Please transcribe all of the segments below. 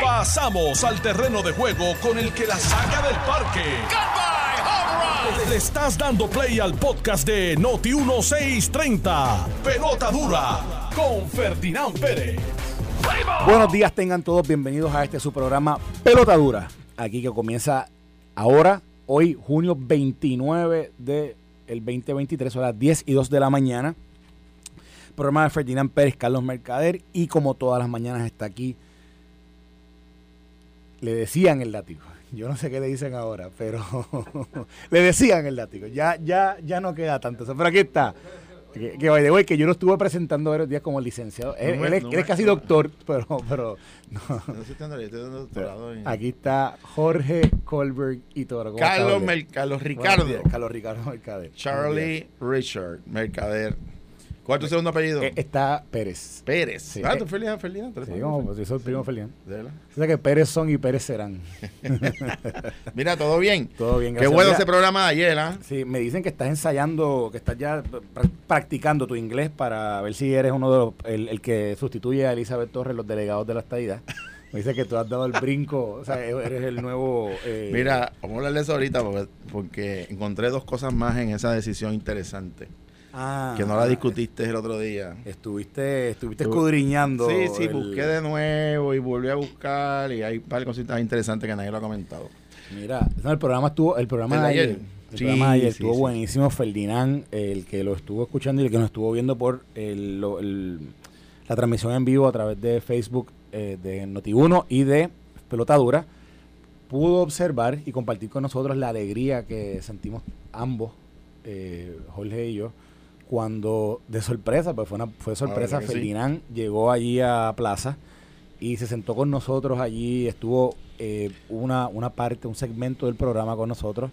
Pasamos al terreno de juego con el que la saca del parque. Le estás dando play al podcast de Noti 1630. Pelota dura con Ferdinand Pérez. Buenos días, tengan todos bienvenidos a este su programa Pelota Dura. Aquí que comienza ahora, hoy, junio 29 del 2023, a las 10 y 2 de la mañana. Programa de Ferdinand Pérez, Carlos Mercader y como todas las mañanas está aquí. Le decían el látigo. Yo no sé qué le dicen ahora, pero le decían el látigo. Ya, ya, ya no queda tanto eso. Pero aquí está. Que, que by the way, que yo lo estuve presentando varios días como licenciado. Él, me- él es, no él es casi no. doctor, pero, pero no. No Aquí está Jorge Colberg y Toro. ¿Cómo está, Carlos, Jorge? Mer- Carlos Ricardo. días, Carlos Ricardo Mercader. Charlie Richard, Mercader. ¿Cuál es tu segundo apellido? Eh, está Pérez. Pérez. sí. Ah, tú Ferdinand, Ferdinand. Sí, Ferdinand. como, pues, yo soy el primo Felián. ¿De verdad? O sea que Pérez son y Pérez serán. Mira, todo bien. Todo bien, Qué gracias. bueno Mira, ese programa de ayer, ¿ah? Sí, me dicen que estás ensayando, que estás ya pr- practicando tu inglés para ver si eres uno de los, el, el que sustituye a Elizabeth Torres, los delegados de la estadidad. Me dice que tú has dado el brinco, o sea, eres el nuevo... eh, Mira, vamos a hablar de eso ahorita porque, porque encontré dos cosas más en esa decisión interesante. Ah, que no la discutiste el otro día. Estuviste, estuviste escudriñando. Sí, sí, el- busqué de nuevo y volví a buscar y hay un par de cositas interesantes que nadie lo ha comentado. Mira, no, el programa estuvo, el programa ¿El de ayer, ayer? el Sí, programa de ayer sí, estuvo sí. buenísimo. Ferdinand, el que lo estuvo escuchando y el que nos estuvo viendo por el, el- la transmisión en vivo a través de Facebook eh, de Noti1 y de Pelota Dura, pudo observar y compartir con nosotros la alegría que sentimos ambos, eh, Jorge y yo, cuando de sorpresa, pues fue una fue sorpresa, Ah. Ferdinand llegó allí a Plaza y se sentó con nosotros allí, estuvo eh, una, una parte, un segmento del programa con nosotros,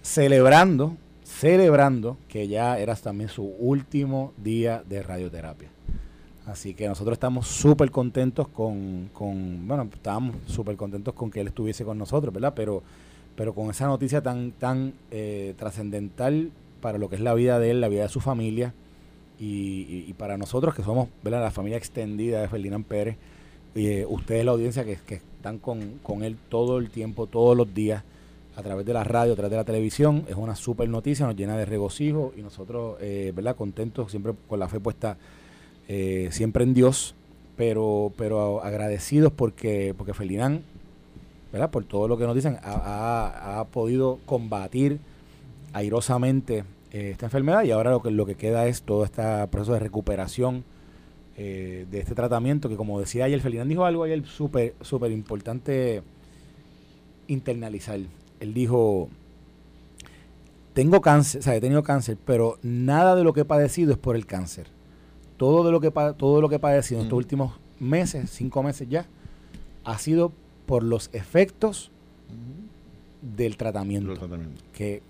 celebrando, celebrando que ya era también su último día de radioterapia. Así que nosotros estamos súper contentos con, con, bueno, estábamos súper contentos con que él estuviese con nosotros, ¿verdad? Pero, pero con esa noticia tan, tan eh, trascendental para lo que es la vida de él, la vida de su familia, y, para nosotros que somos, ¿verdad? La familia extendida de Ferdinand Pérez, y, eh, ustedes la audiencia que, que están con, con él todo el tiempo, todos los días, a través de la radio, a través de la televisión, es una súper noticia, nos llena de regocijo y nosotros, eh, ¿verdad? Contentos, siempre con la fe puesta eh, siempre en Dios, pero, pero agradecidos porque, porque Ferdinand, ¿verdad? Por todo lo que nos dicen, ha, ha- ha podido combatir airosamente eh, esta enfermedad y ahora lo que, lo que queda es todo este proceso de recuperación eh, de este tratamiento que como decía ayer, Ferdinand dijo algo ayer súper, súper importante internalizar. Él dijo, tengo cáncer, o sea, he tenido cáncer, pero nada de lo que he padecido es por el cáncer. Todo de lo que todo lo que he padecido en estos últimos meses, cinco meses ya, ha sido por los efectos del tratamiento. Los tratamientos. Que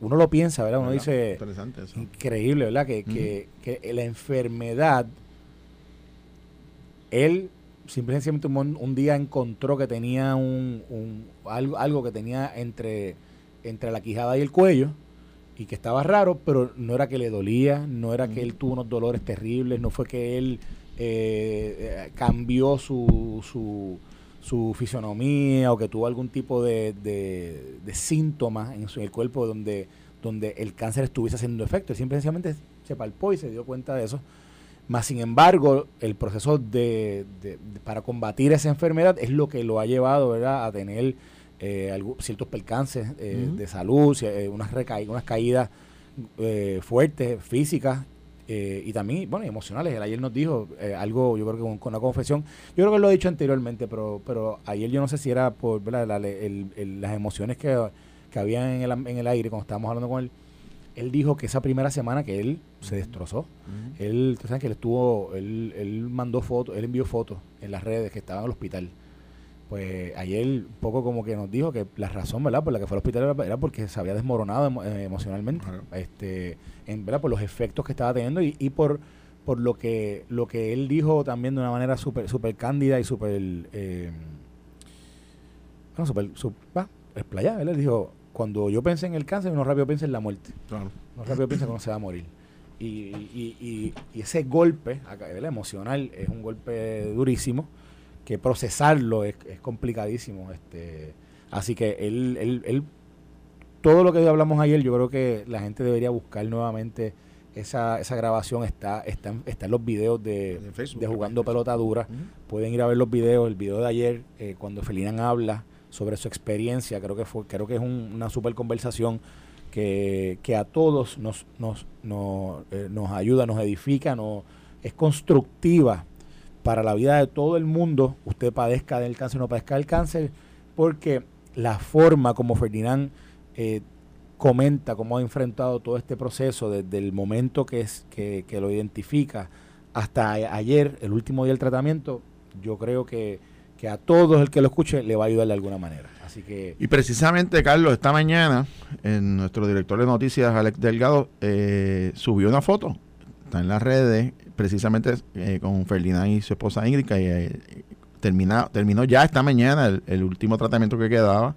uno lo piensa, ¿verdad? Uno ¿Verdad? dice, Interesante eso. increíble, ¿verdad? Que, que, que la enfermedad, él simplemente un, un día encontró que tenía un, un- algo, algo que tenía entre, entre la quijada y el cuello y que estaba raro, pero no era que le dolía, no era que él tuvo unos dolores terribles, no fue que él eh, eh, cambió su, su, su fisionomía o que tuvo algún tipo de, de, de síntoma en, su, en el cuerpo donde, donde el cáncer estuviese haciendo efecto. Él simplemente se palpó y se dio cuenta de eso. Más sin embargo, el proceso de, para combatir esa enfermedad es lo que lo ha llevado ¿verdad? a tener eh, ciertos percances eh, de salud, eh, unas, unas caídas eh, fuertes, físicas eh, y también, bueno, emocionales. Él ayer nos dijo eh, algo, yo creo que con, con una confesión, yo creo que lo he dicho anteriormente, pero, pero ayer yo no sé si era por ¿verdad? La- el- el- las emociones que, que había en el, en el aire cuando estábamos hablando con él. Él dijo que esa primera semana que él se destrozó, él, tú sabes que él estuvo, él, él mandó fotos, él envió fotos en las redes que estaba en el hospital. Pues ayer un poco como que nos dijo que la razón, ¿verdad? Por la que fue al hospital era, era porque se había desmoronado emo- eh, emocionalmente, este, en, ¿verdad? Por los efectos que estaba teniendo y, y por por lo que lo que él dijo también de una manera súper super cándida y súper eh, bueno, súper va, explayada. Él dijo, cuando yo pensé en el cáncer, uno rápido piensa en la muerte. Claro. No rápido piensa que uno se va a morir. Y, y- y- y ese golpe acá, ¿verdad? emocional es un golpe durísimo. Que procesarlo es, es complicadísimo. Este, así que él, él, él, todo lo que hablamos ayer, yo creo que la gente debería buscar nuevamente esa, esa grabación está, está, está en los videos de, de Jugando Pelota Dura. Pueden ir a ver los videos. El video de ayer, eh, cuando Felinan habla sobre su experiencia, creo que fue creo que es una super conversación que, que a todos nos, nos, nos, eh, nos ayuda, nos edifica, nos, es constructiva para la vida de todo el mundo, usted padezca del cáncer o no padezca del cáncer, porque la forma como Ferdinand eh, comenta cómo ha enfrentado todo este proceso desde el momento que, es, que, lo identifica hasta ayer, el último día del tratamiento, yo creo que, que a todos el que lo escuche le va a ayudar de alguna manera. Así que y precisamente, Carlos, esta mañana, en nuestro director de noticias, Alex Delgado, eh, subió una foto, está en las redes, precisamente eh, con Ferdinand y su esposa Ingrid, que eh, terminó ya esta mañana el último tratamiento que quedaba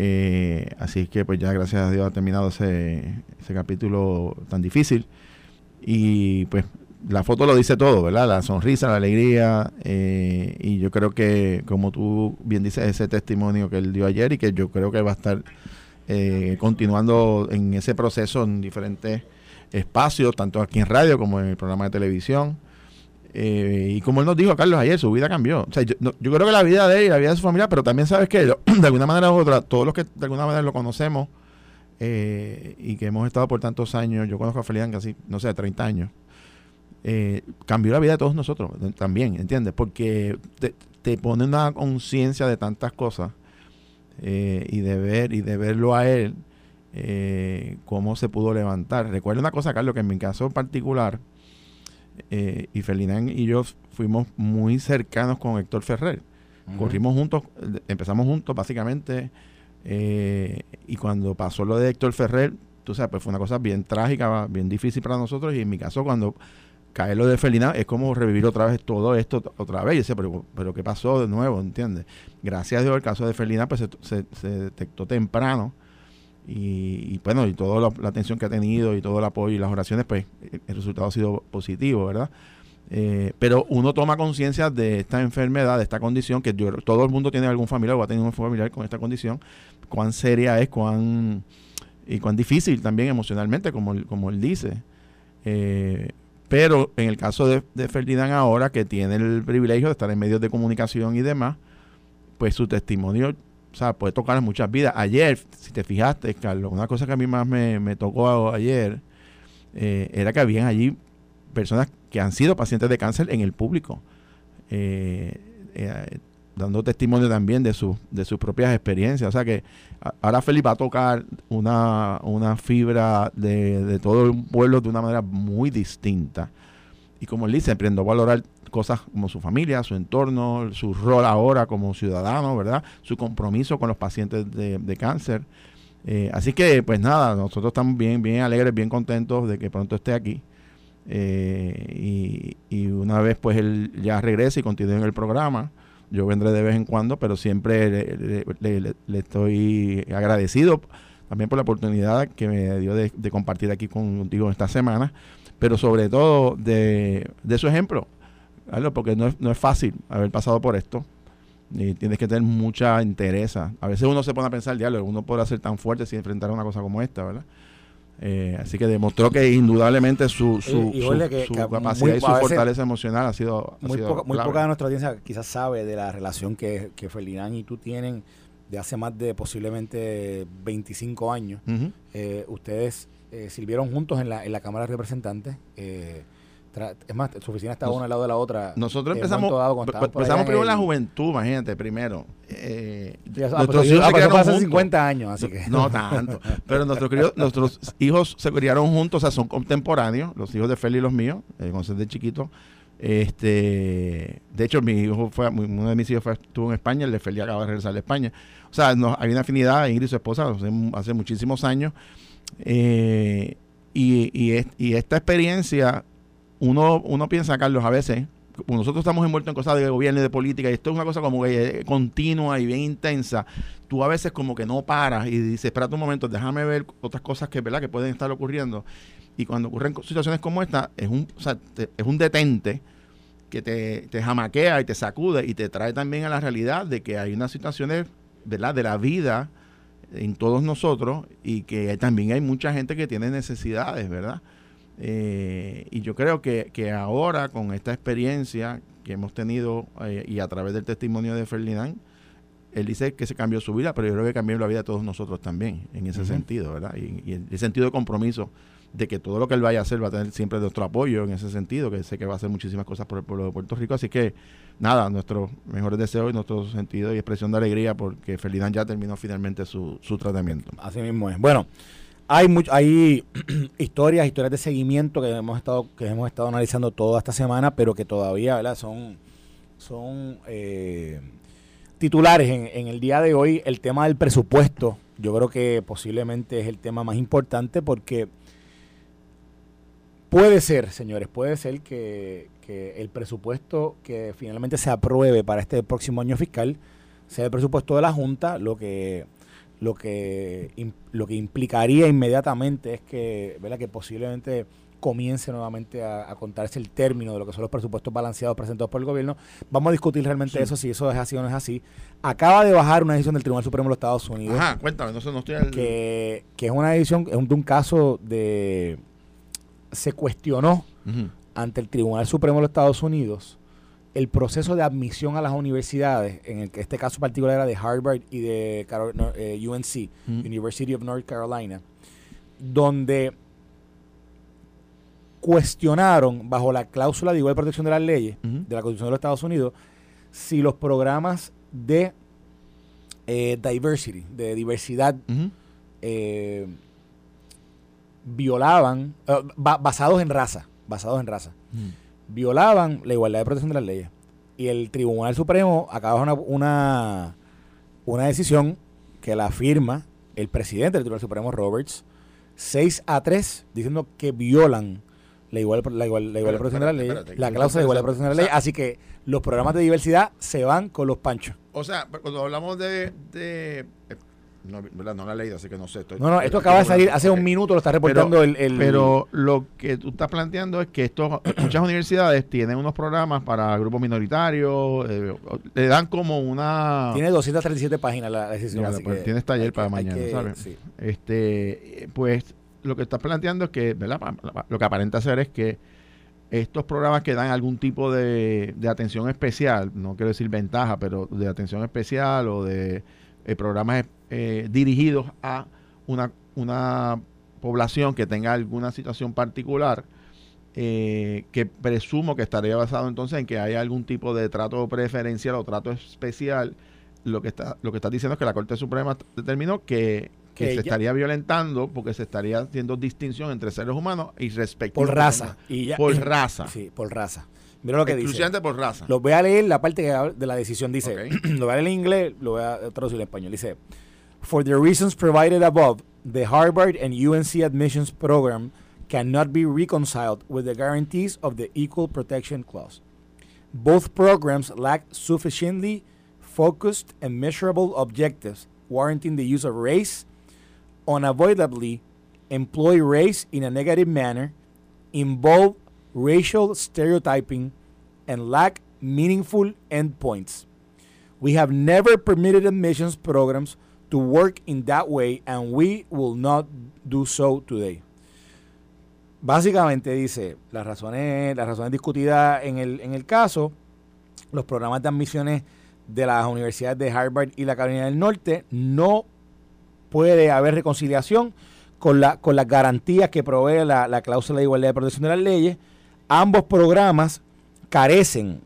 eh, así que pues ya gracias a Dios ha terminado ese, ese capítulo tan difícil. Y pues la foto lo dice todo, ¿verdad? La sonrisa, la alegría. Eh, y yo creo que, como tú bien dices, ese testimonio que él dio ayer y que yo creo que va a estar eh, continuando en ese proceso en diferentes espacios, tanto aquí en radio como en el programa de televisión. Eh, y como él nos dijo, Carlos, ayer su vida cambió. O sea, yo, creo que la vida de él y la vida de su familia, pero también sabes que de alguna manera u otra, todos los que de alguna manera lo conocemos eh, y que hemos estado por tantos años, yo conozco a Felian casi, no sé, 30 años, eh, cambió la vida de todos nosotros también, ¿entiendes? Porque te, te pone una conciencia de tantas cosas y de ver y de verlo a él, cómo se pudo levantar. Recuerda una cosa, Carlos, que en mi caso particular, eh, y Ferdinand y yo fuimos muy cercanos con Héctor Ferrer. Corrimos juntos, empezamos juntos básicamente, eh, y cuando pasó lo de Héctor Ferrer, tú sabes, pues fue una cosa bien trágica, bien difícil para nosotros, y en mi caso cuando cae lo de Ferdinand es como revivir otra vez todo esto otra vez. Y dice, pero, pero ¿qué pasó de nuevo? ¿Entiendes? Gracias a Dios el caso de Ferdinand pues se, se detectó temprano y, bueno, y toda la, atención que ha tenido y todo el apoyo y las oraciones, pues el resultado ha sido positivo, ¿verdad? Eh, pero uno toma conciencia de esta enfermedad, de esta condición, que todo el mundo tiene algún familiar o ha tenido un familiar con esta condición, cuán seria es, cuán y cuán difícil también emocionalmente, como, como él dice. Eh, pero en el caso de, de Ferdinand ahora, que tiene el privilegio de estar en medios de comunicación y demás, pues su testimonio sea, puede tocar muchas vidas. Ayer, si te fijaste, Carlos, una cosa que a mí más me, tocó ayer eh, era que habían allí personas que han sido pacientes de cáncer en el público, eh, eh, dando testimonio también de, su, de sus propias experiencias. O sea que ahora Felipe va a tocar una, una fibra de, de todo el pueblo de una manera muy distinta. Y como él dice, aprendió a valorar cosas como su familia, su entorno, su rol ahora como ciudadano, ¿verdad? Su compromiso con los pacientes de, cáncer. Eh, así que, pues nada, nosotros estamos bien, bien alegres, bien contentos de que pronto esté aquí. Eh, y, una vez pues él ya regrese y continúe en el programa, yo vendré de vez en cuando, pero siempre le, estoy agradecido también por la oportunidad que me dio de, compartir aquí contigo esta semana, pero sobre todo de, de su ejemplo porque no es, no es fácil haber pasado por esto. Y tienes que tener mucha interés. A veces uno se pone a pensar, diablo, uno podrá ser tan fuerte si enfrentar una cosa como esta, ¿verdad? Eh, así que demostró que indudablemente su, su, capacidad y su fortaleza emocional ha sido. muy, poca, de nuestra audiencia quizás sabe de la relación que, que Ferdinand y tú tienen de hace más de posiblemente 25 años. Eh, ustedes eh, sirvieron juntos en la, en la Cámara de Representantes. Eh, es más, su oficina estaba una al lado de la otra. Nosotros empezamos, empezamos primero en la juventud, imagínate, primero. Eh, nuestros hijos se criaron hace 50 años, así que. No tanto. pero nuestros, nuestros hijos se criaron juntos, o sea, son contemporáneos, los hijos de Feli y los míos, eh, de chiquito. Este, de hecho, mi hijo fue, uno de mis hijos estuvo en España, el de Feli acaba de regresar de España. O sea, hay una afinidad, Ingrid y su esposa, hace, muchísimos años. Eh, y, y, y, esta experiencia uno, uno piensa, Carlos, a veces, nosotros estamos envueltos en cosas de gobierno y de política, y esto es una cosa como que continua y bien intensa, tú a veces como que no paras y dices, espérate un momento, déjame ver otras cosas que, ¿verdad? que pueden estar ocurriendo. Y cuando ocurren situaciones como esta, es un, es un detente que te, te jamaquea y te sacude y te trae también a la realidad de que hay unas situaciones ¿verdad? de la vida en todos nosotros y que también hay mucha gente que tiene necesidades, ¿verdad? Eh, y yo creo que, que, ahora con esta experiencia que hemos tenido eh, y a través del testimonio de Ferdinand, él dice que se cambió su vida, pero yo creo que cambió la vida de todos nosotros también, en ese sentido, ¿verdad? Y, y, el sentido de compromiso de que todo lo que él vaya a hacer va a tener siempre nuestro apoyo en ese sentido, que sé que va a hacer muchísimas cosas por el pueblo de Puerto Rico. Así que, nada, nuestros mejores deseos y nuestro sentido y expresión de alegría porque Ferdinand ya terminó finalmente su, su tratamiento. Así mismo es. Bueno, hay mucho, hay historias, historias de seguimiento que hemos estado, que hemos estado analizando toda esta semana, pero que todavía, ¿verdad? Son, son eh, titulares en, en el día de hoy. El tema del presupuesto, yo creo que posiblemente es el tema más importante porque Puede ser, señores, puede ser que, que, el presupuesto que finalmente se apruebe para este próximo año fiscal sea el presupuesto de la Junta, lo que lo que lo que implicaría inmediatamente es que, ¿verdad? que posiblemente comience nuevamente a, a, contarse el término de lo que son los presupuestos balanceados presentados por el gobierno. Vamos a discutir realmente sí. eso, si eso es así o no es así. Acaba de bajar una decisión del Tribunal Supremo de los Estados Unidos. Ajá, cuéntame, no, no estoy al... que, que es una decisión, es un, de un caso de se cuestionó uh -huh. ante el Tribunal Supremo de los Estados Unidos el proceso de admisión a las universidades, en el, este caso particular era de Harvard y de Carol, no, eh, UNC. University of North Carolina, donde cuestionaron bajo la cláusula de igual protección de las leyes uh -huh. de la Constitución de los Estados Unidos si los programas de eh, diversity, de diversidad, eh, violaban, uh, basados en raza, basados en raza. Violaban la igualdad de protección de las leyes. Y el Tribunal Supremo acaba una, una, una decisión que la firma el presidente del Tribunal Supremo, Roberts, 6 a 3, diciendo que violan la igual, la igual, la igual protección de la ley, la cláusula de igualdad de protección de la ley. Así que los programas de diversidad se van con los panchos. O sea, cuando hablamos de, de no, ¿verdad? no la he leído, así que no sé. Estoy, no, no, esto acaba de salir hace un minuto, lo está reportando pero, el, el, Pero lo que tú estás planteando es que estos, muchas universidades tienen unos programas para grupos minoritarios, eh, le dan como una... Tiene 237 páginas la decisión. Mira, pues tienes taller para mañana, que, ¿sabes? Sí. Este, pues lo que estás planteando es que, ¿verdad? Lo que aparenta ser es que estos programas que dan algún tipo de, de atención especial, no quiero decir ventaja, pero de atención especial o de eh, programas eh, dirigidos a una, una población que tenga alguna situación particular, eh, que presumo que estaría basado entonces en que hay algún tipo de trato preferencial o trato especial. Lo que está lo que está diciendo es que la Corte Suprema determinó que, que, que se estaría violentando porque se estaría haciendo distinción entre seres humanos y respecto por raza y ya, por raza. sí por raza Mira lo que Exclusivamente dice. por raza. Lo voy a leer la parte de la decisión. Dice, okay. lo voy a leer en inglés, lo voy a traducir en español. Dice, For the reasons provided above, the Harvard and UNC admissions program cannot be reconciled with the guarantees of the Equal Protection Clause. Both programs lack sufficiently focused and measurable objectives warranting the use of race, unavoidably employ race in a negative manner, involve racial stereotyping, and lack meaningful endpoints. We have never permitted admissions programs to work in that way, and we will not do so today. Básicamente dice las razones, las razones discutidas en el, en el caso, los programas de admisiones de las universidades de Harvard y la Carolina del Norte no puede haber reconciliación con, la, con las garantías que provee la, la cláusula de igualdad de protección de las leyes ambos programas carecen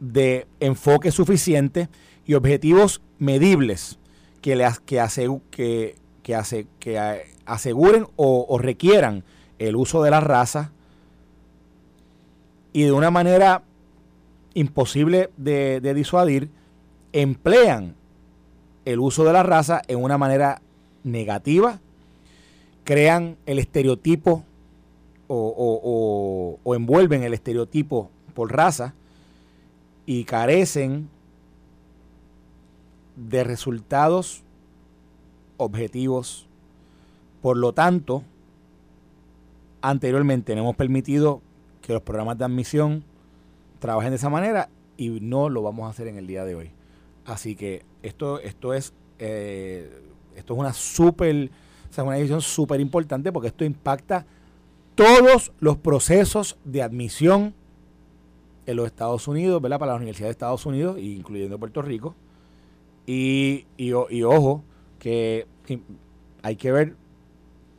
de enfoque suficiente y objetivos medibles que, le, que, que, que, que aseguren o, o, requieran el uso de la raza y de una manera imposible de, de disuadir, emplean el uso de la raza en una manera negativa, crean el estereotipo o, envuelven el estereotipo por raza y carecen de resultados objetivos. Por lo tanto, anteriormente hemos permitido que los programas de admisión trabajen de esa manera y no lo vamos a hacer en el día de hoy. Así que esto, esto es eh, esto es una súper, o sea, una decisión súper importante porque esto impacta todos los procesos de admisión en los Estados Unidos, ¿verdad? Para las universidades de Estados Unidos, incluyendo Puerto Rico. Y, y, ojo, que hay que ver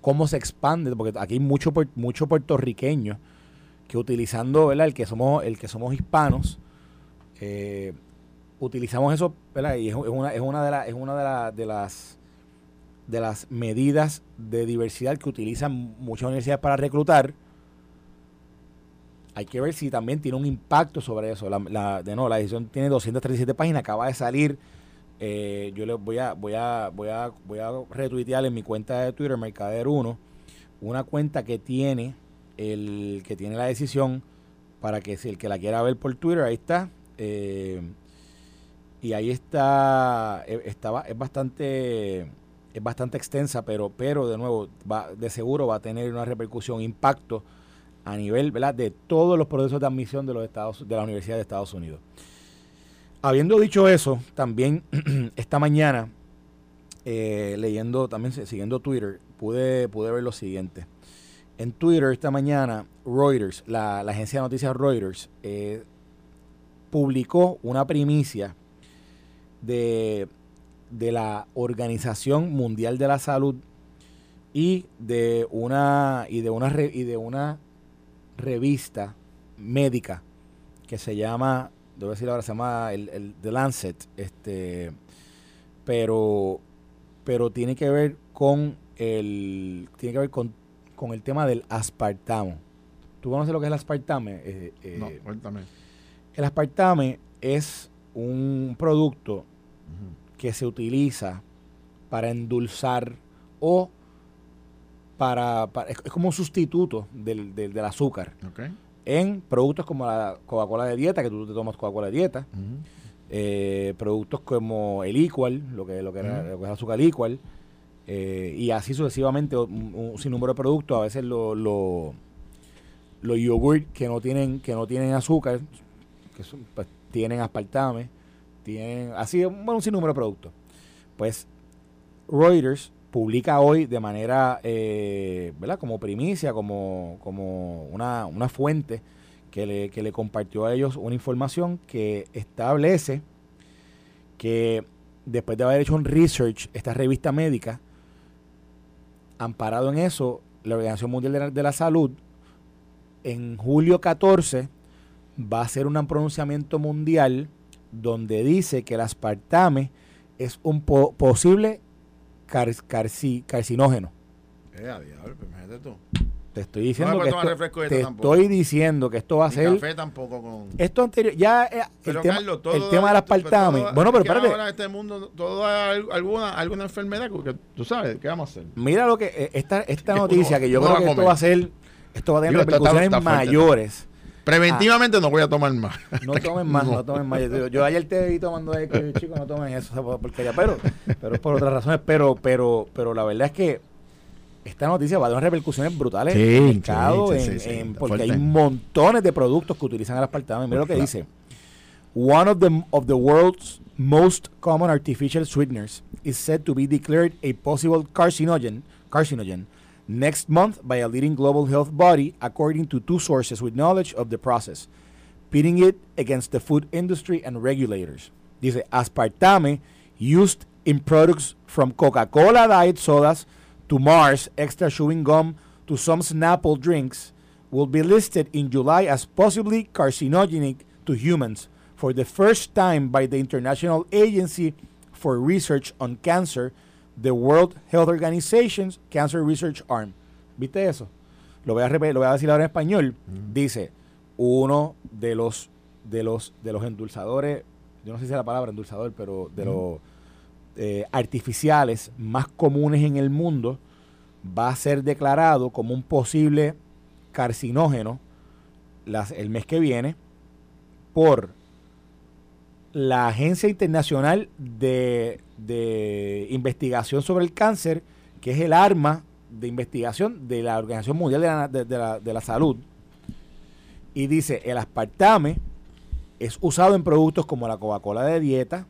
cómo se expande, porque aquí hay mucho, mucho puertorriqueño que utilizando, ¿verdad? El que somos, el que somos hispanos, eh, utilizamos eso, ¿verdad? Y es, una, es una, de, es una de, las de las medidas de diversidad que utilizan muchas universidades para reclutar. Hay que ver si también tiene un impacto sobre eso. La, de no, la edición tiene 237 páginas, acaba de salir. Eh, yo le voy a, voy a, voy a, voy a retuitear en mi cuenta de Twitter, Mercader1, una cuenta que tiene el que tiene la decisión para que si el que la quiera ver por Twitter, ahí está. Eh, y ahí está, eh, estaba, es bastante, es bastante extensa, pero, pero de nuevo, va, de seguro va a tener una repercusión, impacto a nivel ¿verdad? de todos los procesos de admisión de los Estados, de la Universidad de Estados Unidos. Habiendo dicho eso, también esta mañana, eh, leyendo, también siguiendo Twitter, pude, pude ver lo siguiente. En Twitter esta mañana, Reuters, la, agencia de noticias Reuters, eh, publicó una primicia de, la Organización Mundial de la Salud y de una y de una y de una revista médica que se llama debo decir ahora se llama el, The Lancet este pero pero tiene que ver con el tiene que ver con, con el tema del aspartamo. Tú conoces lo que es el aspartame eh, eh, no cuéntame. el aspartame es un producto que se utiliza para endulzar o para, es, como un sustituto del, del, azúcar en productos como la Coca-Cola de dieta, que tú te tomas Coca-Cola de dieta, eh, productos como el Equal, lo que, lo que, era, lo que es azúcar Equal, eh, y así sucesivamente un, sinnúmero de productos, a veces los lo, lo yogurt que no tienen que no tienen azúcar, que pues, tienen aspartame, tienen así bueno, un sinnúmero de productos. Pues Reuters publica hoy de manera, eh, ¿verdad? Como primicia, como, como una, una fuente que le, que le compartió a ellos una información que establece que después de haber hecho un research, esta revista médica, amparado en eso, la Organización Mundial de la, de la Salud, en julio 14 va a hacer un pronunciamiento mundial donde dice que el aspartame es un posible carcinógeno. Eh, diablo, pues tú. Te estoy diciendo que esto, te estoy diciendo que esto va a ser café tampoco con esto anterior ya eh, el, tema, el tema del aspartame. bueno, pero espérate. Ahora este mundo todo alguna alguna enfermedad que tú sabes qué vamos a hacer. Mira lo que eh, esta esta noticia que yo creo que esto va a ser esto va a tener repercusiones mayores. Preventivamente no voy a tomar más. No tomen más, no, tomen más. Yo, ayer te vi tomando ahí, chicos, no tomen eso, porque ya, pero, pero es por otras razones. Pero, pero, pero la verdad es que esta noticia va a tener repercusiones brutales en el mercado, porque hay montones de productos que utilizan el aspartame. Mira lo que dice. One of the, of the world's most common artificial sweeteners is said to be declared a possible carcinogen, carcinogen next month by a leading global health body, according to two sources with knowledge of the process, pitting it against the food industry and regulators. Dice, aspartame used in products from Coca-Cola diet sodas to Mars extra chewing gum to some Snapple drinks will be listed in July as possibly carcinogenic to humans for the first time by the International Agency for Research on Cancer the World Health Organization's Cancer Research Arm. ¿Viste eso? Lo voy a, lo voy a decir ahora en español. Dice, uno de los, de los, de los endulzadores, yo no sé si es la palabra endulzador, pero de los eh, artificiales más comunes en el mundo, va a ser declarado como un posible carcinógeno el mes que viene por la Agencia Internacional de, Investigación sobre el Cáncer, que es el arma de investigación de la Organización Mundial de la, de la Salud, y dice, el aspartame es usado en productos como la Coca-Cola de dieta,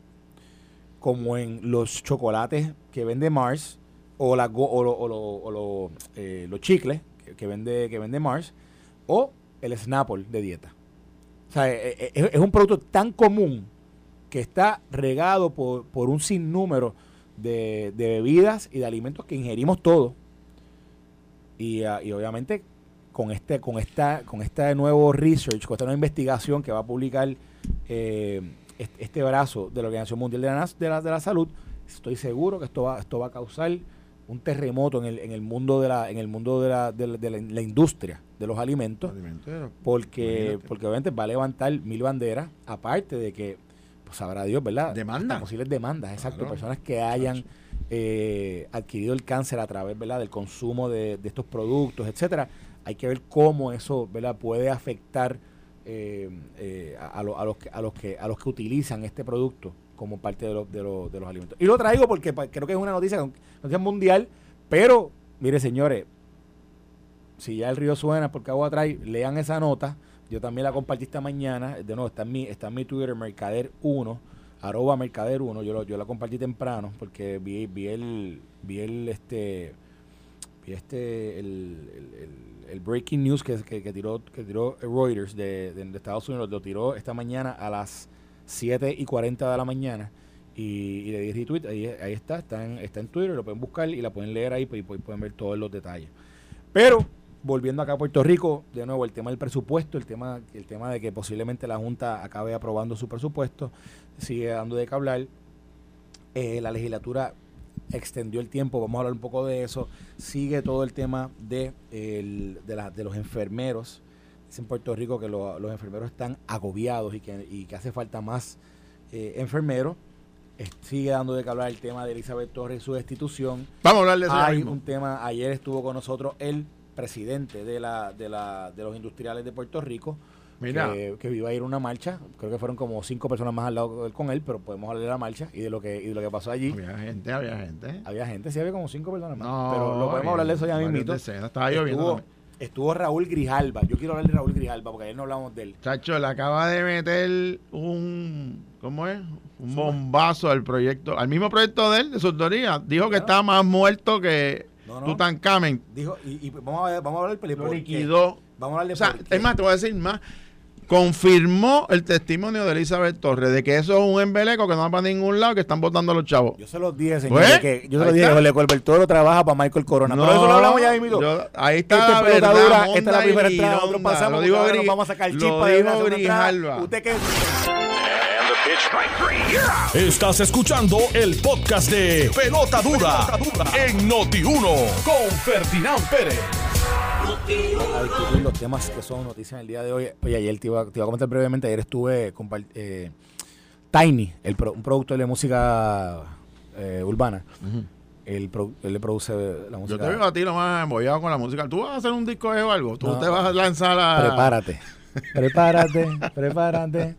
como en los chocolates que vende Mars, o, la, o, lo- o eh, los chicles que, vende, que vende Mars, o el Snapple de dieta. O sea, eh, es, es un producto tan común que está regado por, por un sinnúmero de, de bebidas y de alimentos que ingerimos todos. Y, ah, y obviamente con este, con esta, con este nuevo research, con esta nueva investigación que va a publicar eh, este, este brazo de la Organización Mundial de la, de la, de la Salud, estoy seguro que esto va, esto va a causar un terremoto en el, en el mundo de la, en el mundo de la, de la- de la- la industria de los alimentos porque, Imagínate. porque obviamente va a levantar mil banderas, aparte de que, pues sabrá Dios, ¿verdad? Demanda. Hasta posibles demandas, exacto. Claro. Personas que hayan eh, adquirido el cáncer a través, ¿verdad? Del consumo de, de estos productos, etcétera. Hay que ver cómo eso, ¿verdad? Puede afectar eh, eh, a, a lo- a los que, a, los que, a los que utilizan este producto como parte de, los de, los- de los alimentos. Y lo traigo porque pa- creo que es una noticia, noticia mundial, pero, mire señores, si ya el río suena porque agua trae, lean esa nota. Yo también la compartí esta mañana. De nuevo, está en mi, está en mi Twitter, Mercader1, arroba Mercader1. Yo, lo- yo la compartí temprano porque vi, vi el, vi el, este, vi este, el, el- el- breaking news que, que, tiró, que tiró Reuters de, de- Estados Unidos. Lo tiró esta mañana a las 7 y 40 de la mañana. Y, y le di retweet, ahí, ahí está, está en, Twitter, lo pueden buscar y la pueden leer ahí pues, y pueden ver todos los detalles. Pero volviendo acá a Puerto Rico, de nuevo el tema del presupuesto, el tema, el tema de que posiblemente la Junta acabe aprobando su presupuesto, sigue dando de qué hablar. Eh, la legislatura extendió el tiempo, vamos a hablar un poco de eso. Sigue todo el tema de, el- de, la- de los enfermeros. Dice en Puerto Rico que lo- los enfermeros están agobiados y que, y que hace falta más eh, enfermeros. Eh, sigue dando de qué hablar el tema de Elizabeth Torres y su destitución. Vamos a hablar de eso Hay mismo. un tema, ayer estuvo con nosotros el presidente de la, de la, de los industriales de Puerto Rico, Mira, que, que iba a ir una marcha, creo que fueron como cinco personas más al lado con él, pero podemos hablar de la marcha y de lo que, y de lo que pasó allí. había gente, había gente. Había gente, sí había como cinco personas más. No, pero lo podemos había hablar de eso ya mismito. Estaba lloviendo. Estuvo, Raúl Grijalba. Yo quiero hablar de Raúl Grijalba porque ayer no hablamos de él. Chacho, le acaba de meter un. ¿Cómo es? Un bombazo al proyecto, al mismo proyecto de él, de su autoría. Dijo que estaba más muerto que No, no. Tutankamen. Dijo, y, y vamos, a ver, vamos a hablar del peli- Lo liquidó. Vamos a hablar de O sea, por qué. es más, te voy a decir más. Confirmó el testimonio de Elizabeth Torres de que eso es un embeleco que no va para ningún lado, que están votando a los chavos. Yo se los dije, señor, Pues, que yo se los dije, está. Jorge Colbert Toro trabaja para Michael Corona. pero eso lo hablamos ya mismo. yo- ahí Esta está la es pelota verdad, dura, esta es la primera entrada, nosotros pasamos, Lo digo ahora nos vamos a sacar chispa de una. Usted que Estás escuchando el podcast de Pelota Dura, en Noti1 con Ferdinand Pérez. a discutir los temas que son noticias en el día de hoy. Oye, ayer te iba, te iba a comentar brevemente, ayer estuve con eh, Tiny, el pro- un productor de música eh, urbana. él, produ- él le produce la Yo música. te veo a ti nomás embollado con la música. ¿Tú vas a hacer un disco de o algo? ¿Tú No. te vas a lanzar a...? Prepárate, prepárate, prepárate.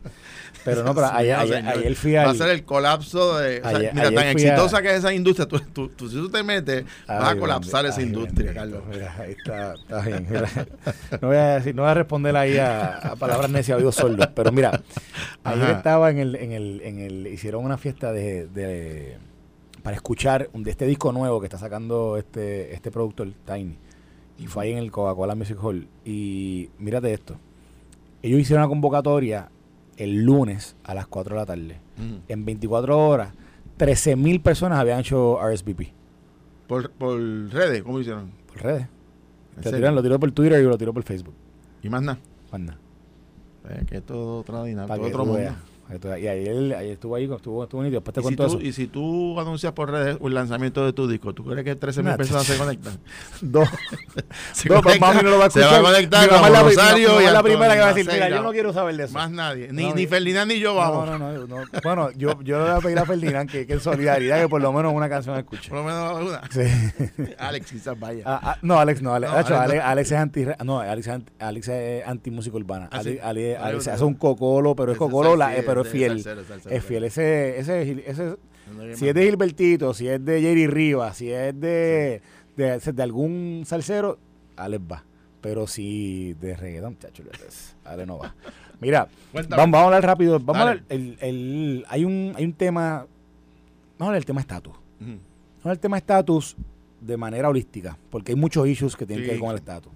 Pero no, pero ayer, ayer, ayer fui Va al... a ser el colapso de... o sea, Ayer- mira, tan a- exitosa que es esa industria. Tú, tú- tú- si tú te metes, vas a Ay, colapsar esa ay, industria. Carlos. Mira, ahí está, está bien. mira. No voy a decir, no voy a responder ahí a, a palabras necias, oídos sordos. Pero mira, ayer Ajá. estaba en el, en el, en el, hicieron una fiesta de, de para escuchar de este disco nuevo que está sacando este, este productor, Tiny. Y fue ahí en el Coca-Cola Music Hall. Y mírate esto. Ellos hicieron una convocatoria el lunes a las 4 de la tarde. Ujú. En 24 horas, 13 mil personas habían hecho RSVP Por, por redes, ¿cómo hicieron? por redes. ¿En Te tiran- lo tiró por Twitter y lo tiró por Facebook. Y más nada. Más nada. Eh, que es todo otra dinámica, otro mundo. veas. Y ayer, ayer estuvo ahí, estuvo, estuvo nítido. Después te Y si, tú, eso. y si tú anuncias por redes el lanzamiento de tu disco, ¿tú crees que 13 mil personas se conectan? Dos. Se Dos, mami no lo va a se va escuchar. a conectar como es la, mi Rosario mamá y es la Antonio, primera que va a decir, mira, yo no quiero saber de eso. Más nadie. Ni, No, ni Ferdinand ni yo vamos. no, no, no. Bueno, yo, yo le voy a pedir a Ferdinand que, que en solidaridad que por lo menos una canción escuche. Por lo menos una. Sí. Alex quizás vaya. Ah, ah, no, Alex no. Alex, Alex Alex, es anti. No, Alex Alex es anti música urbana. Ah. Alex, hace un cocolo, pero es cocolo, la- eh, pero es fiel. salsero, salsero, Es fiel. Ese, ese, si es de Gilbertito, si es de Jerry Rivas, si es de, de, de algún salsero, Alex va. Pero si de reggaetón, chacho, Alex no va. Mira, vamos, vamos, a hablar rápido. Vamos a hablar, el, el, hay, un, hay un tema, vamos a hablar del tema estatus. Vamos a hablar del tema estatus de manera holística, porque hay muchos issues que tienen que ver con el estatus.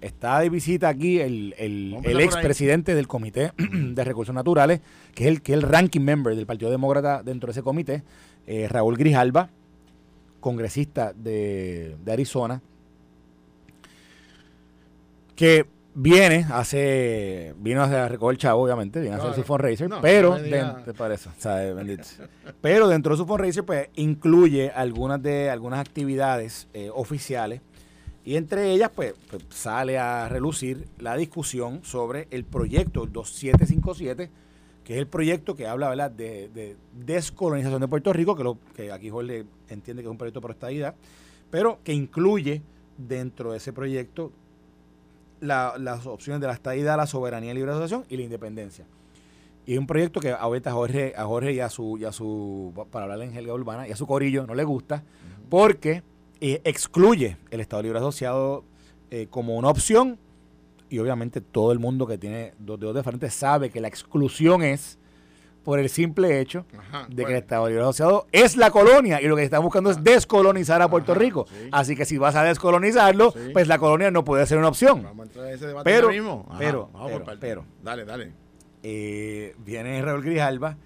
Está de visita aquí el, el, el expresidente del Comité de Recursos Naturales, que es el, que el ranking member del Partido Demócrata dentro de ese comité, eh, Raúl Grijalba, congresista de, de Arizona, que viene, hace, vino a recoger el chavo, obviamente, viene a hacer su fundraiser, pero, te parece, pero dentro de su fundraiser, pues, incluye algunas de, algunas actividades eh, oficiales, y entre ellas, pues, pues, sale a relucir la discusión sobre el proyecto 2757, que es el proyecto que habla, ¿verdad?, de, descolonización de Puerto Rico, que, lo, que aquí Jorge entiende que es un proyecto por estadidad, pero que incluye dentro de ese proyecto las opciones de la estadía, la soberanía, la libre asociación y la independencia. Y es un proyecto que ahorita a Jorge, a Jorge y a su, y a su, para hablar en Helga Urbana, y a su corillo no le gusta, porque eh, excluye el Estado Libre Asociado eh, como una opción, y obviamente todo el mundo que tiene dos dedos de frente sabe que la exclusión es por el simple hecho de que el Estado Libre Asociado es la colonia y lo que están buscando es descolonizar a Puerto Rico. Así que si vas a descolonizarlo, pues la colonia no puede ser una opción. Vamos a entrar en ese debate pero, mismo. pero, pero, dale, dale. Eh, viene Raúl Grijalba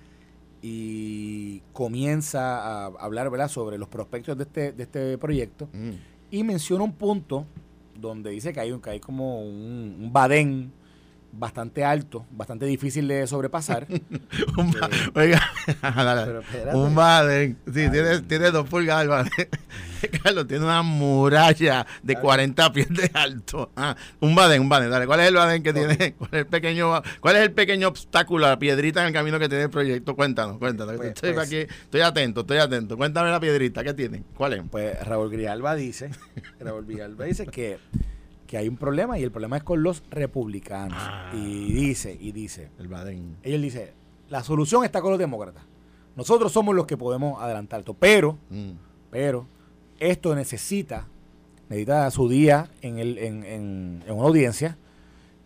y comienza a hablar ¿verdad? sobre los prospectos de este, de este proyecto mm. y menciona un punto donde dice que hay, que hay como un, un badén bastante alto, bastante difícil de sobrepasar. un, oiga, un Baden, sí, tiene, tiene, dos pulgadas el Baden. Carlos tiene una muralla de 40 pies de alto. Ah, un Baden, un Baden, dale, ¿cuál es el Baden que tiene? ¿Cuál es el pequeño, cuál es el pequeño obstáculo, la piedrita en el camino que tiene el proyecto? Cuéntanos, cuéntanos. Pues, estoy, pues aquí, estoy atento, estoy atento. Cuéntame la piedrita, ¿qué tiene? ¿Cuál es? Pues Raúl Grialba dice, Raúl Grialba dice que que hay un problema y el problema es con los republicanos. Ah. Y dice, y dice, el Baden. Él dice, la solución está con los demócratas. Nosotros somos los que podemos adelantar esto, pero, mm. pero esto necesita, necesita su día en, el, en, en, una audiencia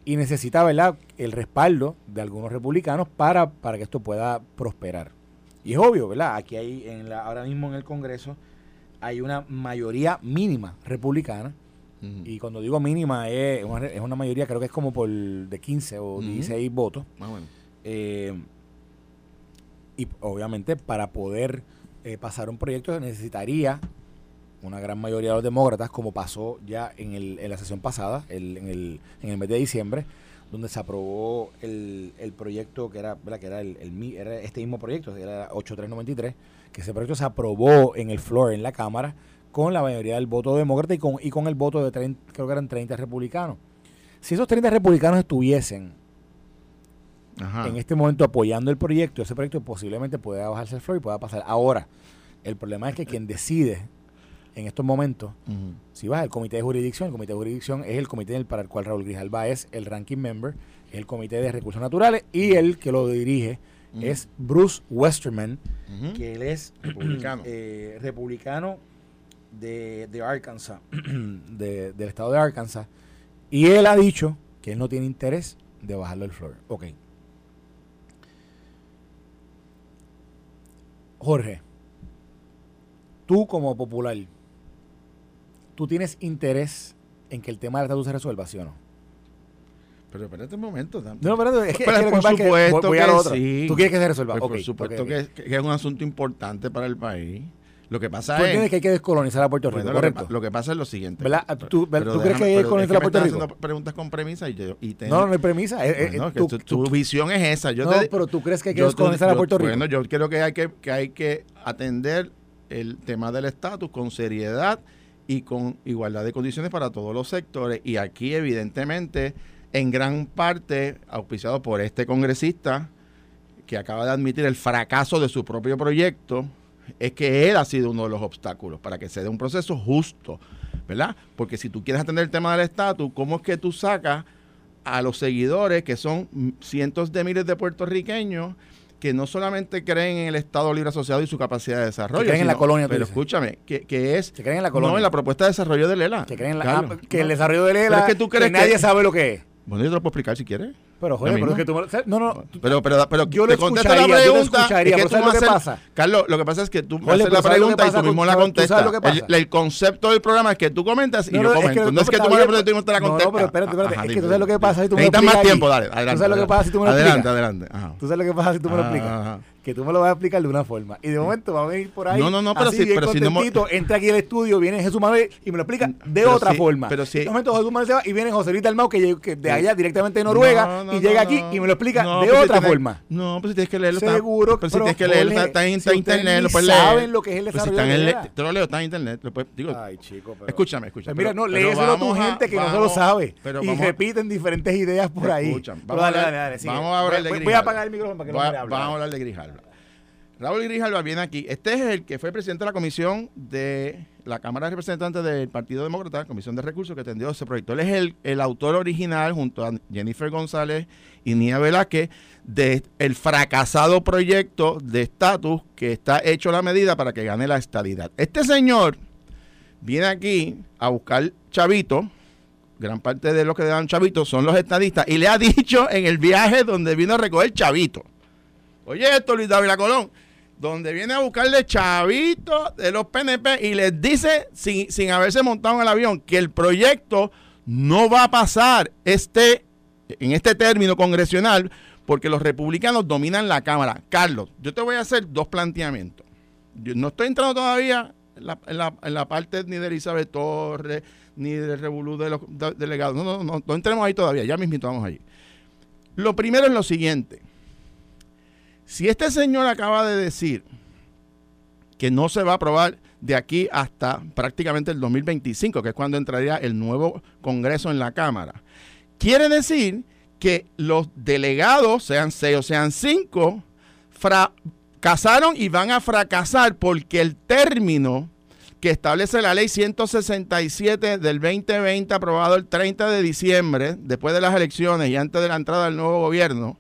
y necesita, ¿verdad?, el respaldo de algunos republicanos para, para que esto pueda prosperar. Y es obvio, ¿verdad? Aquí hay, en la, ahora mismo en el Congreso, hay una mayoría mínima republicana y cuando digo mínima, es una, es una, mayoría, creo que es como por de 15 o 16 votos. Eh, y obviamente para poder eh, pasar un proyecto necesitaría una gran mayoría de los demócratas, como pasó ya en, el, en la sesión pasada, el, en, el, en el mes de diciembre, donde se aprobó el, el proyecto que era, que era, el, era este mismo proyecto, era 8393, que ese proyecto se aprobó en el floor, en la Cámara, con la mayoría del voto demócrata y con, y con el voto de 30, creo que eran 30 republicanos. Si esos 30 republicanos estuviesen en este momento apoyando el proyecto, ese proyecto posiblemente pueda bajarse el floor y pueda pasar. Ahora, el problema es que quien decide en estos momentos, si vas al comité de jurisdicción, el comité de jurisdicción es el comité para el cual Raúl Grijalba es el ranking member, es el comité de recursos naturales y el que lo dirige es Bruce Westerman, que él es republicano, eh, republicano de, Arkansas, del estado de Arkansas, y él ha dicho que él no tiene interés de bajarlo el floor. Ok. Jorge, tú como popular, ¿tú tienes interés en que el tema del estatus se resuelva, sí o no? Pero espérate un momento. No, espérate, es que, pues, por supuesto que, sí. ¿Tú quieres que se resuelva? Pues, por supuesto que, es un asunto importante para el país. Lo que pasa ¿Tú es. que hay que descolonizar a Puerto Rico, correcto. Lo que, pasa es lo siguiente. ¿Verdad? ¿Tú, crees que hay que descolonizar a Puerto Rico? haciendo preguntas con premisa y, yo, y No, no hay premisa. Eh, eh, tu, visión es esa. Yo no, pero tú crees que hay que descolonizar a Puerto Rico. Bueno, yo creo que hay que, que, hay que atender el tema del estatus con seriedad y con igualdad de condiciones para todos los sectores. Y aquí, evidentemente, en gran parte, auspiciado por este congresista que acaba de admitir el fracaso de su propio proyecto, es que él ha sido uno de los obstáculos para que se dé un proceso justo, ¿verdad? Porque si tú quieres atender el tema del estatus, ¿cómo es que tú sacas a los seguidores, que son cientos de miles de puertorriqueños, que no solamente creen en el Estado Libre Asociado y su capacidad de desarrollo. Que creen en la colonia. Pero escúchame, que, es... Que creen en la colonia. No, en la propuesta de desarrollo de Lela. Que creen en la... Ah, que el desarrollo de Lela, que, tú crees que nadie sabe lo que es. Bueno, yo te lo puedo explicar si quieres. Pero, joder, pero es que tú me, No, no. Pero, pero, pero yo le escucharía, la pregunta. Yo es que tú lo que pasa? Carlos, lo que pasa es que tú haces la pregunta y tú mismo la contestas. El, el, concepto del programa es que tú comentas y yo comento. no es que tú me la preguntas y tú no te la contestas. No, pero espérate, espérate. es que tú sabes lo que pasa si tú me lo explicas. más tiempo, dale. Adelante. Tú sabes lo que pasa si tú me lo explicas. Adelante, adelante. Tú sabes lo que pasa si tú me lo explicas que tú me lo vas a explicar de una forma. Y de momento va a venir por ahí. No, no, no, pero si, pero si no. Entra aquí al estudio, viene Jesús Manuel y me lo explica de otra forma. Pero si. De momento Jesús Manuel se va y viene José Luis Dalmau, que, que de allá directamente de Noruega, y llega aquí y me lo explica de otra forma. No, pues si tienes que leerlo. Seguro pero si tienes que leerlo, está, en internet, lo puedes leer. saben lo que es el desarrollo de Te lo leo, está en internet. Digo, Ay, chico, pero. Escúchame, escúchame. Mira, no, léeselo a tu gente que no se lo sabe. Y repiten diferentes ideas por ahí. Dale, dale, dale. Vamos a hablar de Grijalva. Voy a apagar el micrófono para que no me hable. Vamos a hablar de Grijalva. Raúl Grijalva viene aquí. Este es el que fue presidente de la comisión de la Cámara de Representantes del Partido Demócrata, Comisión de Recursos, que atendió ese proyecto. Él es el, autor original, junto a Jennifer González y Nia Velázquez, del el fracasado proyecto de estatus que está hecho la medida para que gane la estadidad. Este señor viene aquí a buscar chavito. Gran parte de los que dan chavito son los estadistas. Y le ha dicho en el viaje donde vino a recoger chavito. Oye, esto, Luis David Colón donde viene a buscarle chavito de los PNP y les dice, sin, sin haberse montado en el avión, que el proyecto no va a pasar este, en este término congresional porque los republicanos dominan la Cámara. Carlos, yo te voy a hacer dos planteamientos. Yo no estoy entrando todavía en la, en la, parte ni de Elizabeth Torres, ni del revolú de los delegados. No, no, no, no entremos ahí todavía, ya mismito vamos allí. Lo primero es lo siguiente. Si este señor acaba de decir que no se va a aprobar de aquí hasta prácticamente el 2025, que es cuando entraría el nuevo Congreso en la Cámara, quiere decir que los delegados, sean seis o sean cinco, fracasaron y van a fracasar porque el término que establece la ley 167 del 2020, aprobado el 30 de diciembre, después de las elecciones y antes de la entrada del nuevo gobierno,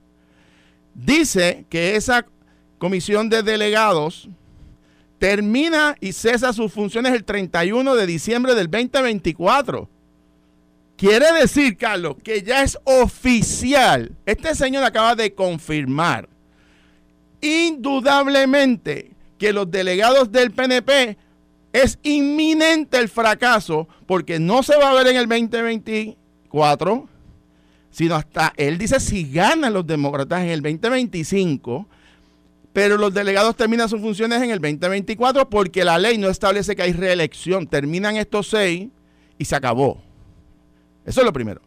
dice que esa comisión de delegados termina y cesa sus funciones el 31 de diciembre del 2024. Quiere decir, Carlos, que ya es oficial. Este señor acaba de confirmar indudablemente que los delegados del PNP es inminente el fracaso porque no se va a ver en el 2024 sino hasta, él dice, si ganan los demócratas en el 2025, pero los delegados terminan sus funciones en el 2024 porque la ley no establece que hay reelección. Terminan estos seis y se acabó. Eso es lo primero.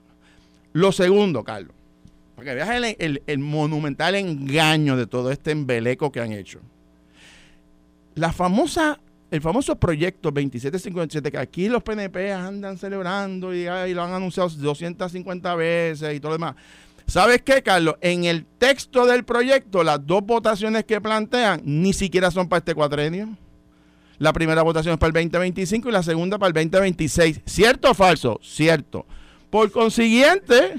Lo segundo, Carlos, para que veas el, el monumental engaño de todo este embeleco que han hecho. La famosa el famoso proyecto 2757, que aquí los PNP andan celebrando y, lo han anunciado 250 veces y todo lo demás. ¿Sabes qué, Carlos? En el texto del proyecto, las dos votaciones que plantean ni siquiera son para este cuatrenio. La primera votación es para el 2025 y la segunda para el 2026. ¿Cierto o falso? Cierto. Por consiguiente,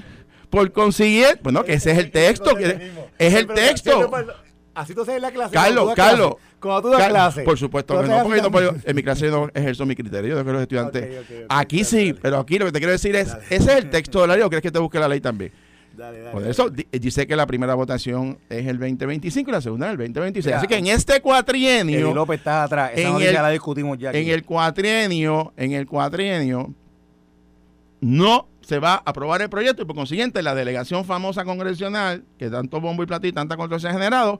por consiguiente, bueno, que ese es el texto, que es el texto. Así tú en la clase. Carlos, Carlos. Cuando tú das clase. Por supuesto que no, porque no en mi clase no ejerzo mi criterio de que los estudiantes. aquí sí, pero aquí lo que te quiero decir es: ese es el texto de la ley o crees que te busque la ley también? Dale, dale, Por eso dice que la primera votación es el 2025 y la segunda es el 2026. Así que en este cuatrienio. López está atrás. Esa en el, la discutimos ya. En el cuatrienio, en el cuatrienio, no se va a aprobar el proyecto y por consiguiente la delegación famosa congresional, que tanto bombo y platillo y tanta controversia ha generado,